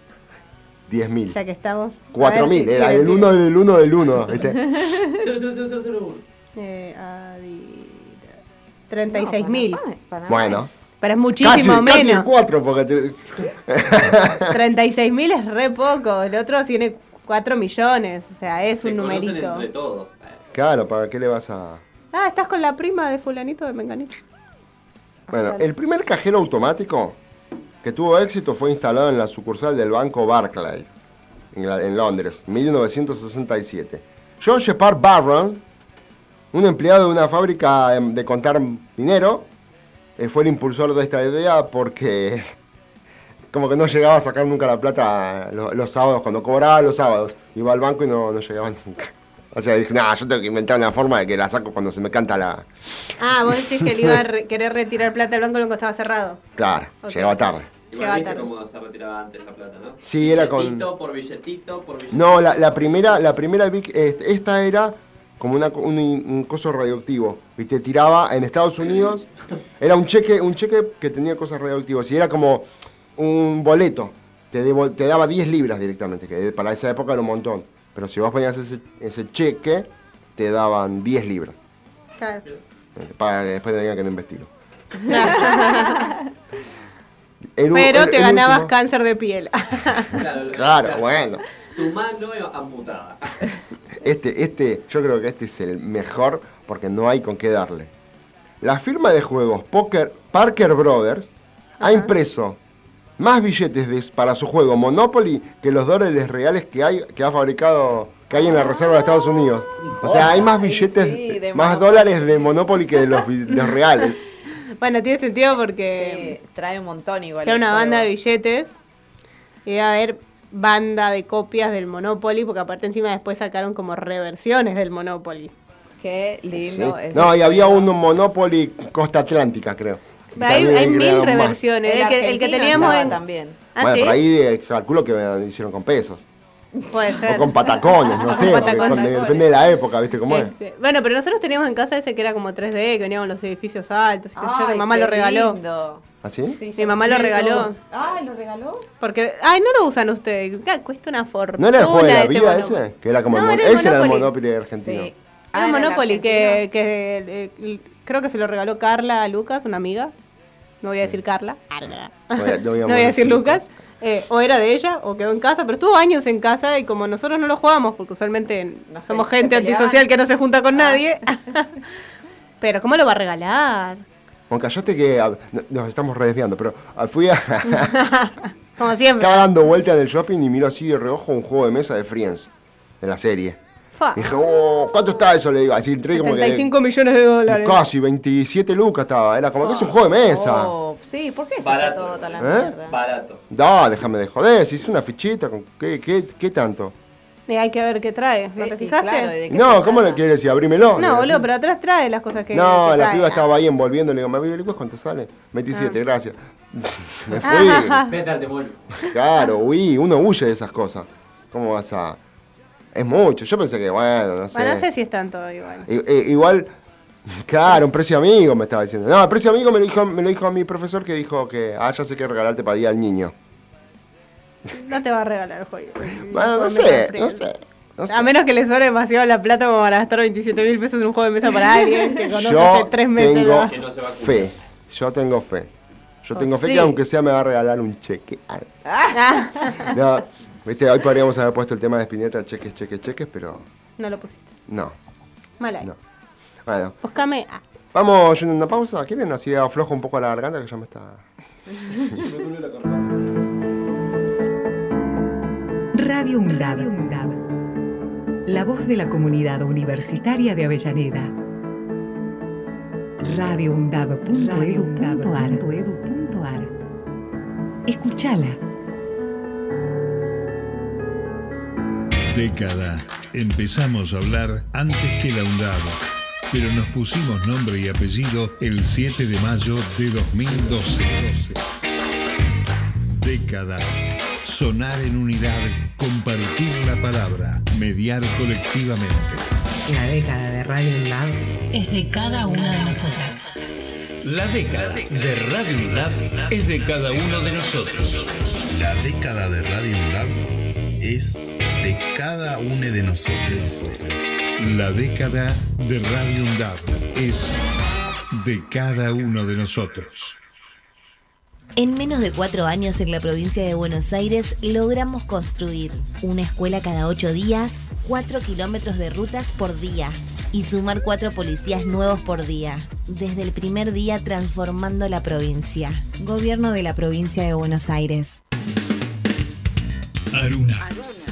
10.000. ya que estamos. A 4.000, ver, era ¿qué el tiene? 1 del 1 del 1, ¿viste? 00001. Eh, habita- 36 mil. Bueno, Pero es casi, muchísimo casi menos. 4, porque te- 36 mil es re poco. El otro tiene 4 millones. O sea, es Se un numerito. entre todos. Claro, ¿para qué le vas a...? Ah, estás con la prima de fulanito de Menganito. Bueno, el primer cajero automático que tuvo éxito fue instalado en la sucursal del banco Barclays, en, la- en Londres, 1967. John Shepard Barron, un empleado de una fábrica em, de contar dinero, fue el impulsor de esta idea porque como que no llegaba a sacar nunca la plata lo- los, sábados, cuando cobraba los sábados. Iba al banco y no, no llegaba nunca. O sea, dije, no, yo tengo que inventar una forma de que la saco cuando se me canta la... Ah, vos decís que él iba a re- querer retirar plata del banco cuando estaba cerrado. Claro, llegaba tarde. Llegaba Igual viste tarde. cómo se retiraba antes la plata, ¿no? Sí, era con- Billetito por billetito por billetito. No, la, la primera, la primera, este, esta era como una, un, un coso radioactivo. ¿Viste? Tiraba en Estados Unidos. Era un cheque, un cheque que tenía cosas radioactivas. Y era como un boleto. Te, devo- te daba 10 libras directamente, que para esa época era un montón. Pero si vos ponías ese, ese cheque, te daban 10 libras. Claro. Para que después tengan que no investigo. Pero el- te el ganabas último- cáncer de piel. Claro, Claro, bueno. Tu mano amputada. Este, este, yo creo que este es el mejor porque no hay con qué darle. La firma de juegos Poker, Parker Brothers ha impreso más billetes de- para su juego Monopoly que los dólares reales que hay que ha fabricado que hay en la reserva de Estados Unidos. O sea, hay más billetes, sí, de más Monopoly. dólares de Monopoly que de los, reales. Bueno, tiene sentido porque Sí, trae un montón igual. era el una juego. banda de billetes. Y a haber banda de copias del Monopoly, porque aparte encima después sacaron como reversiones del Monopoly. Qué ¿sí? lindo. es No, y había un Monopoly Costa Atlántica, creo. Hay, hay mil reversiones. El, El, que, el que teníamos en. también. Ah, bueno, ¿sí? por ahí eh, calculo que me hicieron con pesos. Puede ser. O con patacones, no sé, patacones. depende de la época, ¿viste cómo es? Este, bueno, pero nosotros teníamos en casa ese que era como 3D, que venía con los edificios altos. y que yo, mi mamá qué lo regaló. lindo. ¿Así? Sí, Mi mamá lo regaló. Ay, ¿lo regaló? Porque, ay, no lo usan ustedes. Ah, Cuesta una fortuna. ¿No era el juego de la ese vida Monopoly. ese? Que era como No, el, mon- era el ese era el Monopoly. Argentino. Sí. Era Ah, un ¿era el Monopoly que, que eh, creo que se lo regaló Carla a Lucas, una amiga. No voy a decir Carla. Voy a- no no voy a voy a decir Lucas. Lucas. Eh, o era de ella o quedó en casa, pero estuvo años en casa y como nosotros no lo jugamos, porque usualmente No sé, somos gente antisocial que no se junta con Ah. nadie. pero ¿cómo lo va a regalar? Juan, callaste que no- nos estamos redesviando, pero ah, fui a. Como siempre. estaba dando vuelta en el shopping y miro así de reojo un juego de mesa de Friends, de la serie. Dije, oh, ¿cuánto está eso? Le digo, así entré como que. 75 millones de dólares. Casi, 27 lucas estaba. Era como que es un juego de mesa. Oh, sí, ¿por qué se Barato. fue todo tan la ¿Eh? mierda? Barato. No, déjame de joder, si es una fichita, con ¿qué, qué, qué tanto? Y hay que ver qué trae. ¿No te fijaste? claro, ¿y de qué No, ¿cómo le quieres decir? Abrímelo. No, boludo, pero atrás trae las cosas que. No, que la trae. piba estaba ahí envolviendo, le digo, ¿me averiguas cuánto sale? 27, Ah. gracias. Me fui. Vete al demonio. Claro, huí, uno huye de esas cosas. ¿Cómo vas a...? Es mucho, yo pensé que, bueno, no sé. Bueno, no sé si es tanto igual. I- i- igual, claro, un precio amigo me estaba diciendo. No, el precio amigo me lo dijo, me lo dijo mi profesor que dijo que, ah, ya sé qué regalarte para día al niño. No te va a regalar el juego. Bueno, no sé, no sé. no sé. A menos que le sobre demasiado la plata como para gastar 27 mil pesos en un juego de mesa para alguien que conoce Yo hace tres meses. tengo. Que no se va a cumplir. fe, yo tengo fe. Yo Oh, tengo fe sí. que aunque sea me va a regalar un cheque. Ah. No, viste, hoy podríamos haber puesto el tema de Spinetta, cheques, cheques, cheques, pero No lo pusiste. no, Mal ahí. no. Bueno, Búscame. ah, vamos yendo a una pausa. ¿Quieren así aflojo un poco la garganta que ya me está... Radio UNDAB. La voz de la comunidad universitaria de Avellaneda. radioundab.edu.ar Escúchala. Década. Empezamos a hablar antes que la UNDAB, pero nos pusimos nombre y apellido el 7 de mayo de 2012. Década. Sonar en unidad, compartir la palabra, mediar colectivamente. La década de Radio Lab Es de cada una de nosotras. La década de Radio UNDAB es de cada uno de nosotros. La década de Radio UNDAB es de cada uno de nosotros. La década de Radio UNDAB es de cada uno de nosotros. En menos de cuatro años en la provincia de Buenos Aires logramos construir una escuela cada ocho días, cuatro kilómetros de rutas por día y sumar cuatro policías nuevos por día. Desde el primer día transformando la provincia. Gobierno de la provincia de Buenos Aires. Aruna.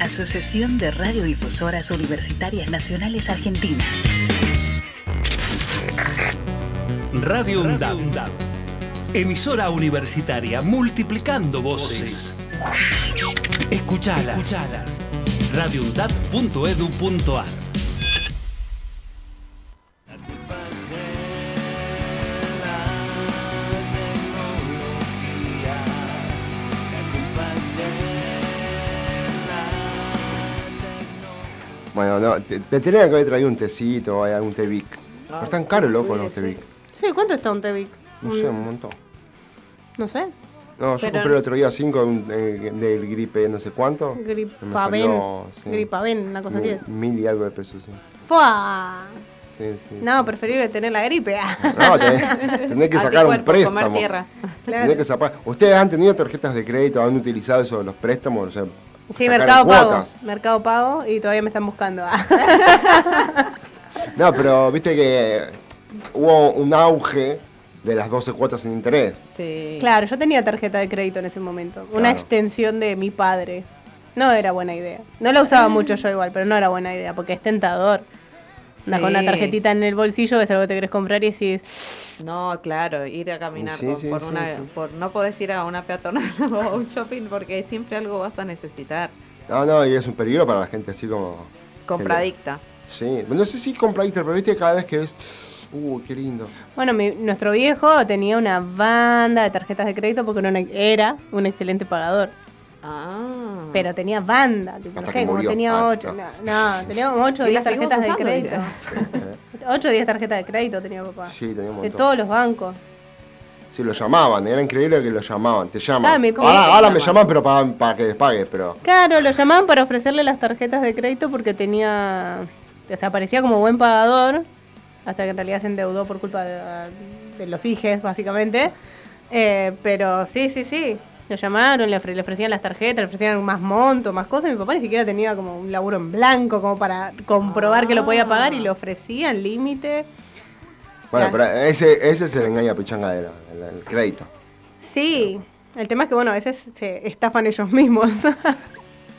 Asociación de Radiodifusoras Universitarias Nacionales Argentinas. Radio UNDAB. Emisora universitaria multiplicando voces. Escuchalas. Escuchalas. radioundab.edu.ar Bueno, no, te, te tenía que haber traído un tecito o algún té Vic. Pero están caros, loco, los té Vic. Sí, ¿cuánto está un Tevic? No sé, un montón. No sé. No, yo Pero- compré el otro día 5 del gripe no sé cuánto. Gripaven. salió, sí, Gripaven, una cosa así. Mil y algo de pesos, sí. ¡Fua! Sí, sí. No, preferible tener la gripe. No, tenés, tenés que sacar un préstamo. comer tierra. Tenés que sacar- ¿Ustedes han tenido tarjetas de crédito? ¿Han utilizado eso de los préstamos? O sea, Sí, Mercado. Pago. Mercado Pago y todavía me están buscando. No, pero viste que hubo un auge de las 12 cuotas sin interés. Sí. Claro, yo tenía tarjeta de crédito en ese momento. Una extensión de mi padre. No era buena idea. No la usaba mucho yo igual, pero no era buena idea porque es tentador. Andas con una Sí. tarjetita en el bolsillo, ves algo que te querés comprar y decís, No, claro, ir a caminar Sí, por, sí, por sí, una, sí. por no podés ir a una peatonal o a un shopping porque siempre algo vas a necesitar. No, no, y es un peligro para la gente así como... Compradicta. Sí, no sé si compradicta, pero viste que cada vez que ves... Uy, qué lindo. Bueno, mi- nuestro viejo tenía una banda de tarjetas de crédito porque era, una- era un excelente pagador. Ah. Pero tenía banda, tipo, no sé, como tenía Ah, ocho. No, no, tenía como ocho o diez tarjetas de crédito. Ocho o diez tarjetas de crédito tenía papá. Sí, tenía un De todos los bancos. Sí, lo llamaban, era increíble que lo llamaban, te llaman. Ah, ahora me llaman pero para, para que les pagues, pero... Claro, lo llamaban para ofrecerle las tarjetas de crédito porque tenía. O sea, parecía como buen pagador, hasta que en realidad se endeudó por culpa de, de los hijes, básicamente. Eh, pero sí, sí, sí. Lo llamaron, le, ofre- le ofrecían las tarjetas, le ofrecían más monto, más cosas. Mi papá ni siquiera tenía como un laburo en blanco como para comprobar que lo podía pagar y le ofrecían límite. Bueno, Ya. pero ese, ese es el engaño a pichangadera, el, el crédito. Sí, el tema es que, bueno, a veces se estafan ellos mismos.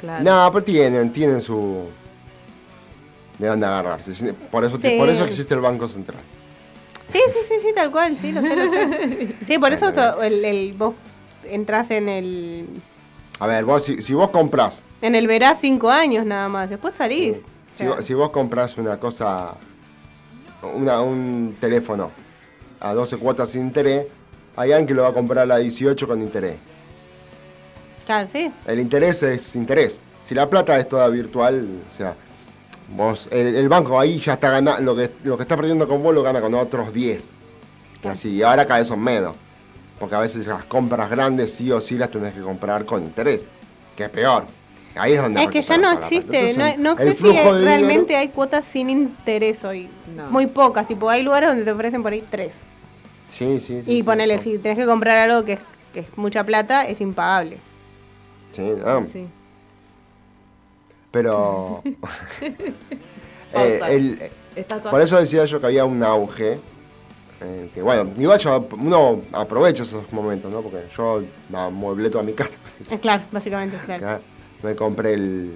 Claro. No, pero tienen, tienen su... De dónde agarrarse. Por eso, Sí. por eso existe el Banco Central. Sí, sí, sí, sí, tal cual, sí, lo sé, lo sé. Sí, por eso so- el, el- vos entras en el A ver, vos si, si vos comprás, en el verás cinco años nada más, después salís. Si, sea, vos, si vos comprás una cosa, una, un teléfono a 12 cuotas sin interés, hay alguien que lo va a comprar a la 18 con interés. Claro, sí. El interés es interés. Si la plata es toda virtual, o sea, vos, el, el banco ahí ya está ganando, lo que, lo que está perdiendo con vos lo gana con otros 10. Y así, y ahora cada vez son menos. Porque a veces las compras grandes sí o sí las tenés que comprar con interés. Que es peor. Ahí es donde Es que ya no existe, no, Entonces, no sé si realmente dinero- hay cuotas sin interés hoy. No. Muy pocas, tipo hay lugares donde te ofrecen por ahí tres. Sí, sí, sí. y sí, ponele, si tenés que comprar algo que es, que es mucha plata, es impagable. Sí, ah, Sí. pero... eh, el- por eso decía yo que había un auge Eh, que bueno, igual yo uno aprovecha esos momentos, ¿no? Porque yo amueblé toda mi casa. Eh, claro, básicamente, claro. Me compré el,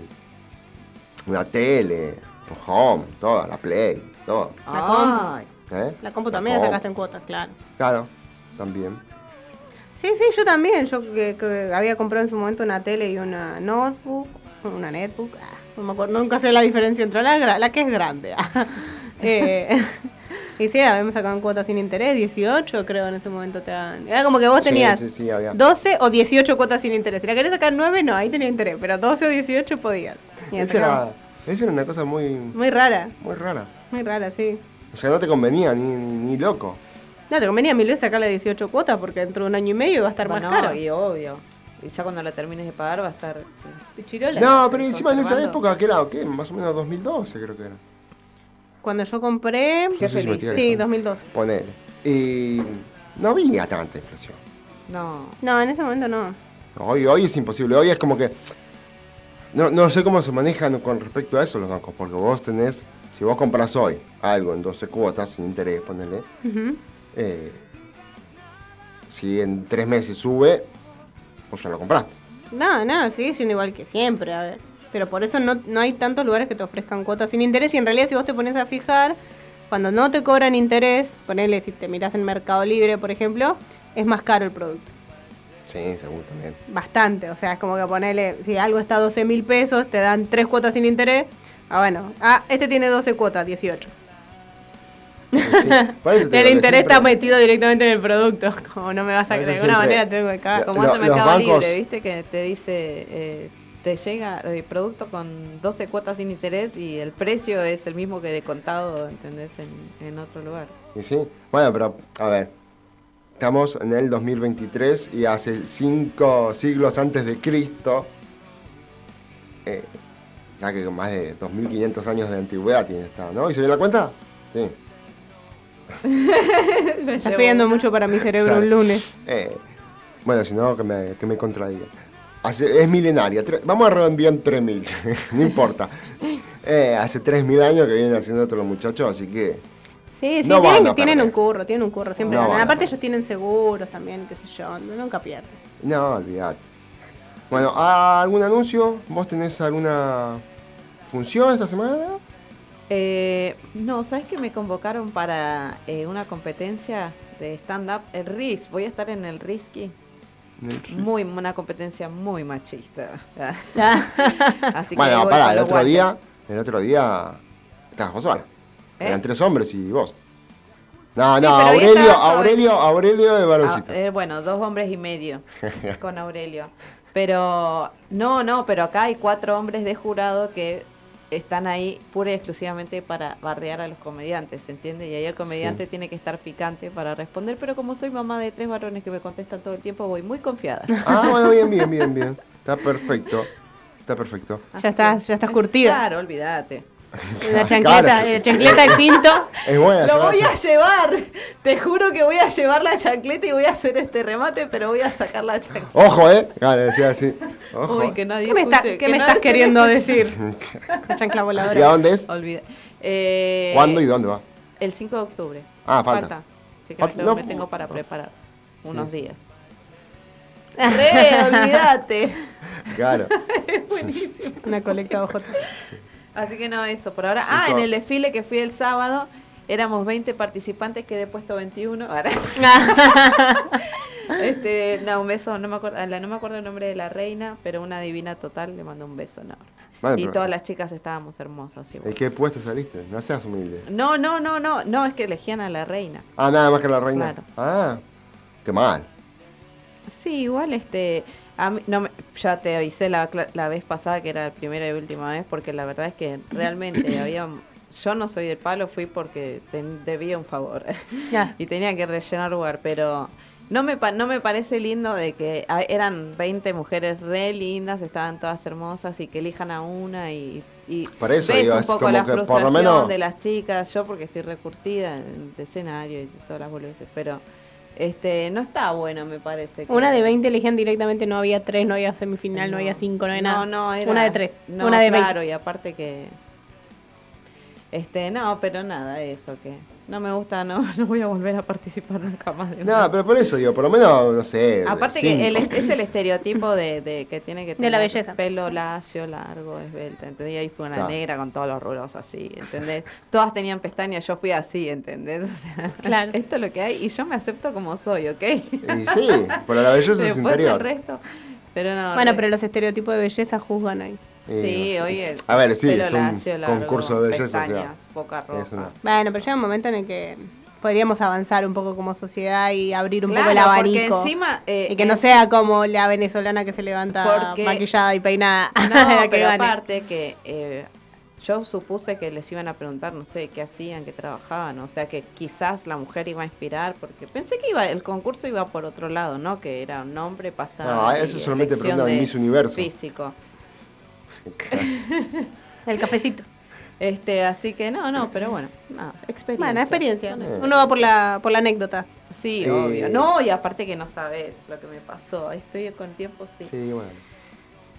una tele, un home, todo, la play, todo. La compu, ¿Eh? la compu también la sacaste en cuotas, claro. Claro, también. Sí, sí, yo también. Yo que, que había comprado en su momento una tele y una notebook, una netbook. ah, no me acuerdo, nunca sé la diferencia entre la, la que es grande. ah. Eh, y sí, habíamos sacado en cuotas sin interés, 18 creo en ese momento te daban. Era como que vos tenías sí, sí, había. 12 o 18 cuotas sin interés. Si la querés sacar 9, no, ahí tenía interés, pero 12 o 18 podías. Y sacamos. era, era una cosa muy, Muy rara, muy rara. muy rara, sí. O sea, no te convenía ni, ni, ni loco. No, te convenía mil veces sacarle 18 cuotas porque dentro de un año y medio va a estar bueno, más caro. y obvio. Y ya cuando la termines de pagar va a estar. Chirola. No, pero encima en esa época, que era? ¿Qué? Más o menos 2012 creo que era. Cuando yo compré. Qué sé si me feliz. Sí, tira 2012. Ponele. Y no había tanta inflación. No. No, en ese momento no. Hoy, hoy es imposible. Hoy es como que. No, no sé cómo se manejan con respecto a eso los bancos, porque vos tenés. Si vos compras hoy algo en 12 cuotas sin interés, ponele. Eh, si en tres meses sube, vos ya lo compraste. No, no, sigue siendo igual que siempre, a ver. Pero por eso no, no hay tantos lugares que te ofrezcan cuotas sin interés. Y en realidad, si vos te pones a fijar, cuando no te cobran interés, ponele si te miras en Mercado Libre, por ejemplo, es más caro el producto. Sí, seguro también. Bastante. O sea, es como que ponele, si algo está a 12 mil pesos, te dan tres cuotas sin interés. Ah, bueno. Ah, este tiene 12 cuotas, 18. Por eso te El interés está metido directamente en el producto. Como no me vas a Por de alguna manera tengo que cagar. Como Lo- hace Mercado bancos- Libre, ¿viste? Que te dice, eh, te llega el producto con 12 cuotas sin interés y el precio es el mismo que de contado, ¿entendés? En, en otro lugar. Y sí. Bueno, pero, a ver. Estamos en el 2023 y hace cinco siglos antes de Cristo. eh, ya que con más de 2500 años de antigüedad tiene esta, ¿no? ¿Y se dio la cuenta? Sí. Estás pidiendo mucho para mi cerebro un lunes. Eh, bueno, si no, que me, que me contradiga. Hace- es milenaria. tre- vamos a redondear en 3000. no importa. Eh, hace 3000 años que vienen haciendo los muchachos, así que. Sí, sí, No tienen, un curro, tienen un curro, siempre. No ganan. Aparte ellos tienen seguros también, qué sé yo, nunca pierden. No, olvídate. Bueno, ¿algún anuncio? ¿Vos tenés alguna función esta semana? Eh, no, ¿sabes que me convocaron para eh, una competencia de stand-up? El RIS, voy a estar en el Risky. Muy, una competencia muy machista. Así que bueno, pará, el otro guantes. día. El otro día. Estabas vos sola. ¿Eh? Eran tres hombres y vos. No, Sí, no, Aurelio. Aurelio, Aurelio de Ah, varoncito. eh, bueno, dos hombres y medio con Aurelio. Pero, no, no, pero acá hay cuatro hombres de jurado que están ahí pura y exclusivamente para bardear a los comediantes, ¿se entiende? Y ahí el comediante Sí. tiene que estar picante para responder, pero como soy mamá de tres varones que me contestan todo el tiempo, voy muy confiada. Ah, bueno, bien, bien, bien, bien. Está perfecto. Está perfecto. Ya estás, ya estás curtida. Claro, olvídate. La chancleta, Claro. la chancleta del cinto. Es buena, Lo voy a llevar, te juro que voy a llevar la chancleta y voy a hacer este remate, pero voy a sacar la chancleta. Ojo, eh. Claro, decía así. Ojo. Uy, que nadie ¿Qué me, está- escuche, qué que me nadie estás queriendo escuche. decir? La chancla voladora. ¿Y a dónde es? Olvida. Eh, ¿Cuándo y dónde va? El 5 de octubre. Ah, falta. Así que Falta- me, tengo, no, me tengo para preparar unos sí. días. Re, olvídate. Claro. Es buenísimo. Una colecta de. Así que no, eso por ahora. Ah, en el desfile que fui el sábado, éramos 20 participantes, quedé puesto 21. Ahora. este, no, un beso, no me, acuerdo, a la- no me acuerdo el nombre de la reina, pero una divina total, le mando un beso enorme. Bueno, y todas las chicas estábamos hermosas. igual. ¿En qué puesto saliste? No seas humilde. No, no, no, no, no, es que elegían a la reina. Ah, nada más que la reina. Claro. Ah, qué mal. Sí, igual este, a mí- no me- ya te avisé la, cla- la vez pasada que era la primera y última vez, porque la verdad es que realmente había, yo no soy del palo, fui porque ten- debía un favor Ya. y tenía que rellenar lugar, pero no me, pa- no me parece lindo de que ah, eran 20 mujeres re lindas, estaban todas hermosas y que elijan a una y, y Por eso ves digo, un poco la que por lo frustración menos- de las chicas, yo porque estoy recurtida en de escenario y todas las boludeces, pero este no está bueno me parece. que- Una de 20 elegían directamente, no había tres, no había semifinal, no, había cinco, no había nada. No, no, era- Una de tres, No, una de 20. claro, y aparte que. Este, no, pero nada, eso que. No me gusta, no, no voy a volver a participar nunca más de No, pero por eso digo, por lo menos, no sé. Aparte cinco. que el- es el estereotipo de, de que tiene que De tener la belleza. pelo lacio, largo, esbelta, ¿entendés? Y ahí fue una Claro. negra con todos los rulos así, ¿entendés? Todas tenían pestañas, yo fui así, ¿entendés? O sea, Claro. esto es lo que hay y yo me acepto como soy, ¿ok? Y sí, pero la belleza es Después interior. el resto, pero no. Bueno, re- pero los estereotipos de belleza juzgan ahí. Sí, oye, A ver, sí, es un lacio, largo, concurso de belleza. o sea, pestañas, boca roja. es una- Bueno, pero llega un momento en el que podríamos avanzar un poco como sociedad y abrir un Claro, poco el porque abanico. encima, eh, y que no sea como la venezolana que se levanta Porque- maquillada y peinada. No, que pero gane. aparte que eh, yo supuse que les iban a preguntar, no sé, qué hacían, qué trabajaban, o sea que quizás la mujer iba a inspirar, porque pensé que iba el concurso iba por otro lado, ¿no? Que era un nombre pasado. No, eso solamente preguntan en Miss Universo. Físico. El cafecito. Este, así que no, no, pero bueno, nada, experiencia. Bueno, experiencia. Eh. Uno va por la, por la anécdota. Sí, Eh. obvio. No, y aparte que no sabes lo que me pasó. Estoy con tiempo, sí. Sí, bueno.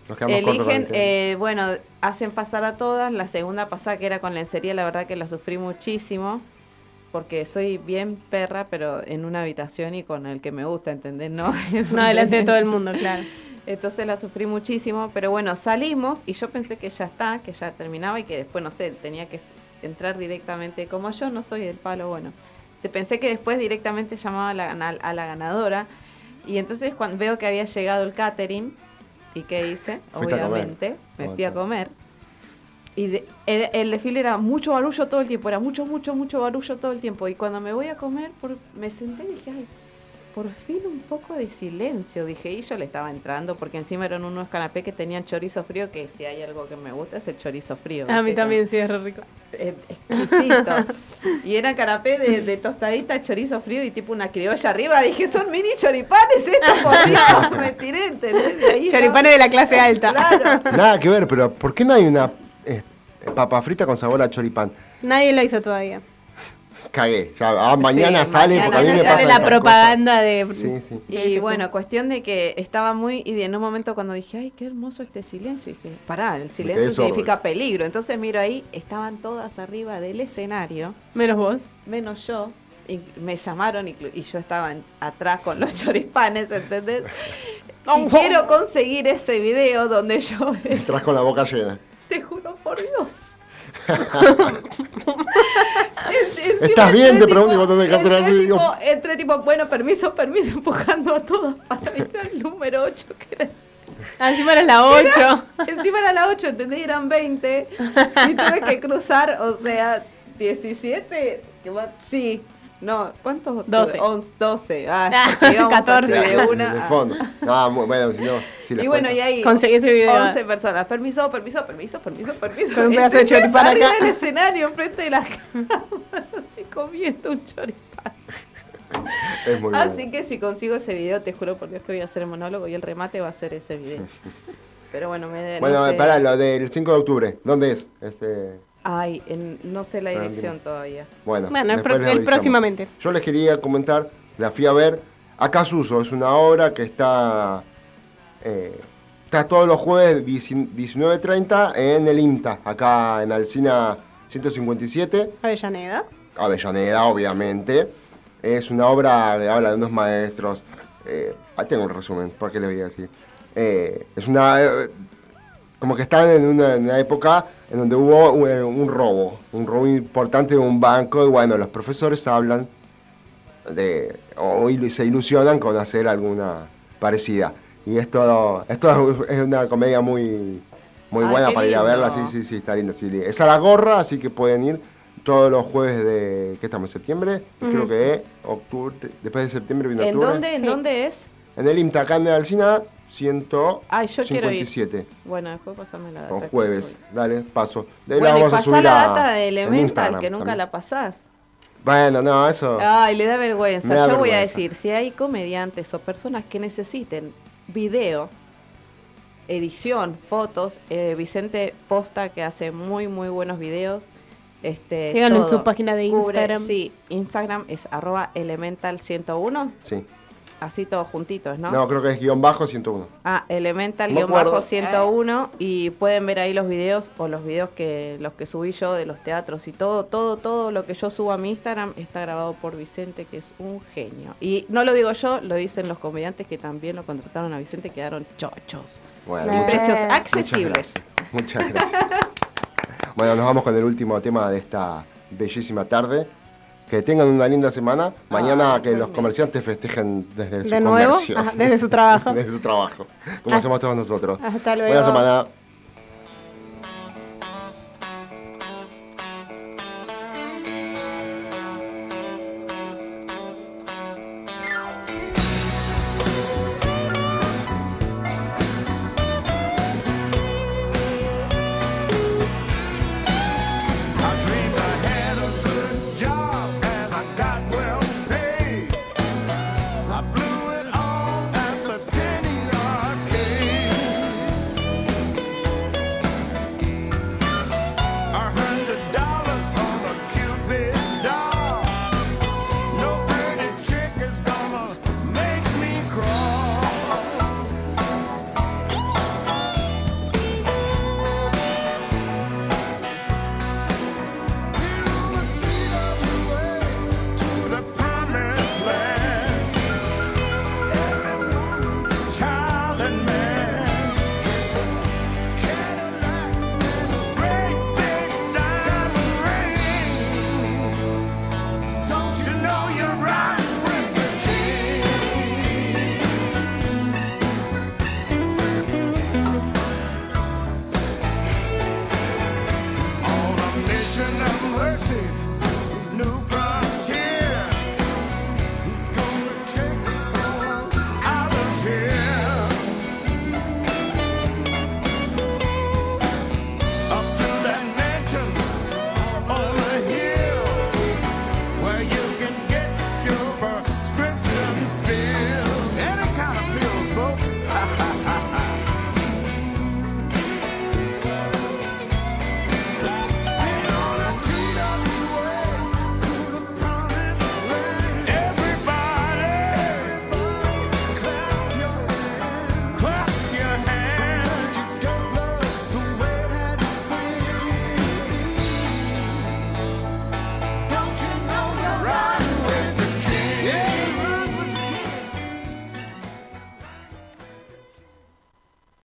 Nos quedamos Eligen, eh, bueno, hacen pasar a todas. La segunda pasada, que era con lencería, la verdad que la sufrí muchísimo. Porque soy bien perra, pero en una habitación y con el que me gusta, ¿entendés? No, No delante de todo el mundo, claro. Entonces la sufrí muchísimo. Pero bueno, salimos y yo pensé que ya está, que ya terminaba y que después, no sé, tenía que entrar directamente. Como yo no soy del palo, bueno. Te pensé que después directamente llamaba a la, gana- a la ganadora. Y entonces cuando veo que había llegado el catering, ¿y qué hice? Obviamente, me fui a comer. Y de- el, el desfile era mucho barullo todo el tiempo, era mucho, mucho, mucho barullo todo el tiempo. Y cuando me voy a comer, por- me senté y dije, ay, por fin un poco de silencio, dije. Y yo le estaba entrando, porque encima eran unos canapés que tenían chorizo frío, que si hay algo que me gusta es el chorizo frío. A mí también sí es rico. Eh, exquisito. y era canapé de, de tostadita, chorizo frío y tipo una criolla arriba. Dije, son mini choripanes estos, por Dios. Me tiré, ¿entendés? De ahí Choripanes de la clase alta. Claro. Nada que ver, pero ¿por qué no hay una eh, papa frita con sabor a choripán? Nadie lo hizo todavía. Cagué. Ya, ah, mañana Sí, sale, mañana porque a mí me sale pasa Sale la propaganda de... cosas. Sí, sí. Y Sí, sí, sí. bueno, cuestión de que estaba muy. Y en un momento cuando dije, ay, qué hermoso este silencio, dije, pará, el silencio significa peligro. Entonces miro ahí, estaban todas arriba del escenario, Menos vos. menos yo. Y me llamaron y, y yo estaba en- atrás con los choripanes, ¿entendés? Y quiero conseguir ese video donde yo, Entras con la boca llena. te juro por Dios. Es- encima ¿Estás bien? Te pregunto y vos tenés que hacer así, Tipo, entré tipo, bueno, permiso, permiso, empujando a todas para ir al número 8, que era Encima era la 8. Encima era la 8, ¿entendés? Eran 20. Y tuve que cruzar, o sea, 17. que va- Sí. No, ¿cuántos? 12. 11, 12. Ah, Ah, ya llegamos 14. así de una. el fondo. No, muy- bueno, si no. si Y bueno, cuento. y ahí Conseguí ese video. 11 personas. Permiso, permiso, permiso, permiso, permiso. Con un pedazo de ¿Entendés? choripán Arriba acá. del escenario, enfrente de la cámara, así comiendo un choripán. Es muy Así bueno. que si consigo ese video, te juro por Dios que voy a hacer el monólogo y el remate va a ser ese video. Pero bueno, me Bueno, no sé. pará, lo del 5 de octubre. ¿Dónde es? Este, Ay, en- no sé la Ah, dirección todavía. bueno, Bueno, el, pro- el próximamente. Yo les quería comentar, la fui a ver. Acá Suso es una obra que está. eh, está todos los jueves 19.30 en el IMTA, acá en Alcina 157. Avellaneda. Avellaneda, obviamente. Es una obra que habla de unos maestros. Eh, ahí tengo un resumen, ¿por qué les voy a decir? Eh, es una. eh, como que están en una, en una época en donde hubo un, un robo, un robo importante de un banco, y bueno, los profesores hablan de. o se ilusionan con hacer alguna parecida. Y esto, esto es una comedia muy, muy Ay, buena para ir a verla, sí, sí, sí, está linda. sí. Es a la gorra, así que pueden ir todos los jueves de. ¿Qué estamos? ¿Septiembre? Creo Ujú. que es octubre. Después de septiembre viene ¿En octubre. dónde, ¿En Sí. dónde es? En el IMTA, acá en Alcina, Ay, yo quiero ir. 157. Bueno, después pasame la data. Que jueves. Dale, paso. De Bueno, y vamos a pasá subir la a- data de en Elemental, que nunca también. la pasás. Bueno, no, eso. Ay, le da vergüenza. Da Yo voy a decir, si hay comediantes o personas que necesiten video, edición, fotos, eh, Vicente Posta, que hace muy, muy buenos videos. Este, Síganlo en su página de Cubre- Instagram. sí, Instagram es arroba elemental101. Sí. Así todos juntitos, ¿no? No, creo que es guion bajo 101. Ah, Elemental guion bajo acuerdo. 101 y pueden ver ahí los videos o los videos que los que subí yo de los teatros y todo, todo, todo lo que yo subo a mi Instagram está grabado por Vicente, que es un genio. Y no lo digo yo, lo dicen los comediantes que también lo contrataron a Vicente, quedaron chochos. Bueno, y muchas- precios muchas accesibles. Muchas gracias. bueno, nos vamos con el último tema de esta bellísima tarde. Que tengan una linda semana. Mañana que los comerciantes festejen desde su ¿De nuevo? comercio. Ajá, desde su trabajo. desde su trabajo. Como Ah. hacemos todos nosotros. Hasta luego. Buena semana.